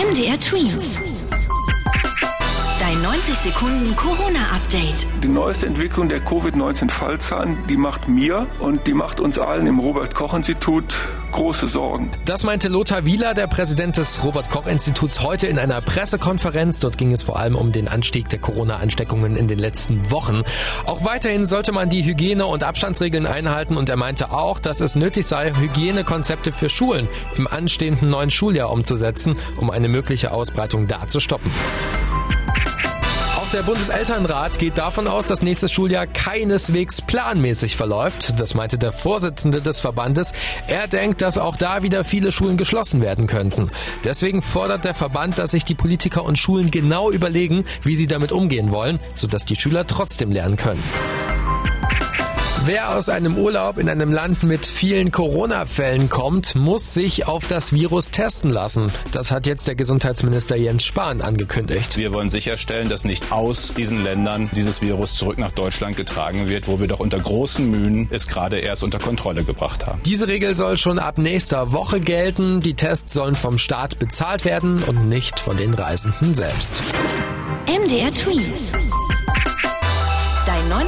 MDR Twins. Dein 90 Sekunden Corona-Update. Die neueste Entwicklung der Covid-19-Fallzahlen, die macht mir und die macht uns allen im Robert-Koch-Institut große Sorgen. Das meinte Lothar Wieler, der Präsident des Robert-Koch-Instituts, heute in einer Pressekonferenz. Dort ging es vor allem um den Anstieg der Corona-Ansteckungen in den letzten Wochen. Auch weiterhin sollte man die Hygiene- und Abstandsregeln einhalten und er meinte auch, dass es nötig sei, Hygienekonzepte für Schulen im anstehenden neuen Schuljahr umzusetzen, um eine mögliche Ausbreitung da zu stoppen. Der Bundeselternrat geht davon aus, dass nächstes Schuljahr keineswegs planmäßig verläuft. Das meinte der Vorsitzende des Verbandes. Er denkt, dass auch da wieder viele Schulen geschlossen werden könnten. Deswegen fordert der Verband, dass sich die Politiker und Schulen genau überlegen, wie sie damit umgehen wollen, sodass die Schüler trotzdem lernen können. Wer aus einem Urlaub in einem Land mit vielen Corona-Fällen kommt, muss sich auf das Virus testen lassen. Das hat jetzt der Gesundheitsminister Jens Spahn angekündigt. Wir wollen sicherstellen, dass nicht aus diesen Ländern dieses Virus zurück nach Deutschland getragen wird, wo wir doch unter großen Mühen es gerade erst unter Kontrolle gebracht haben. Diese Regel soll schon ab nächster Woche gelten. Die Tests sollen vom Staat bezahlt werden und nicht von den Reisenden selbst. MDR Tweets.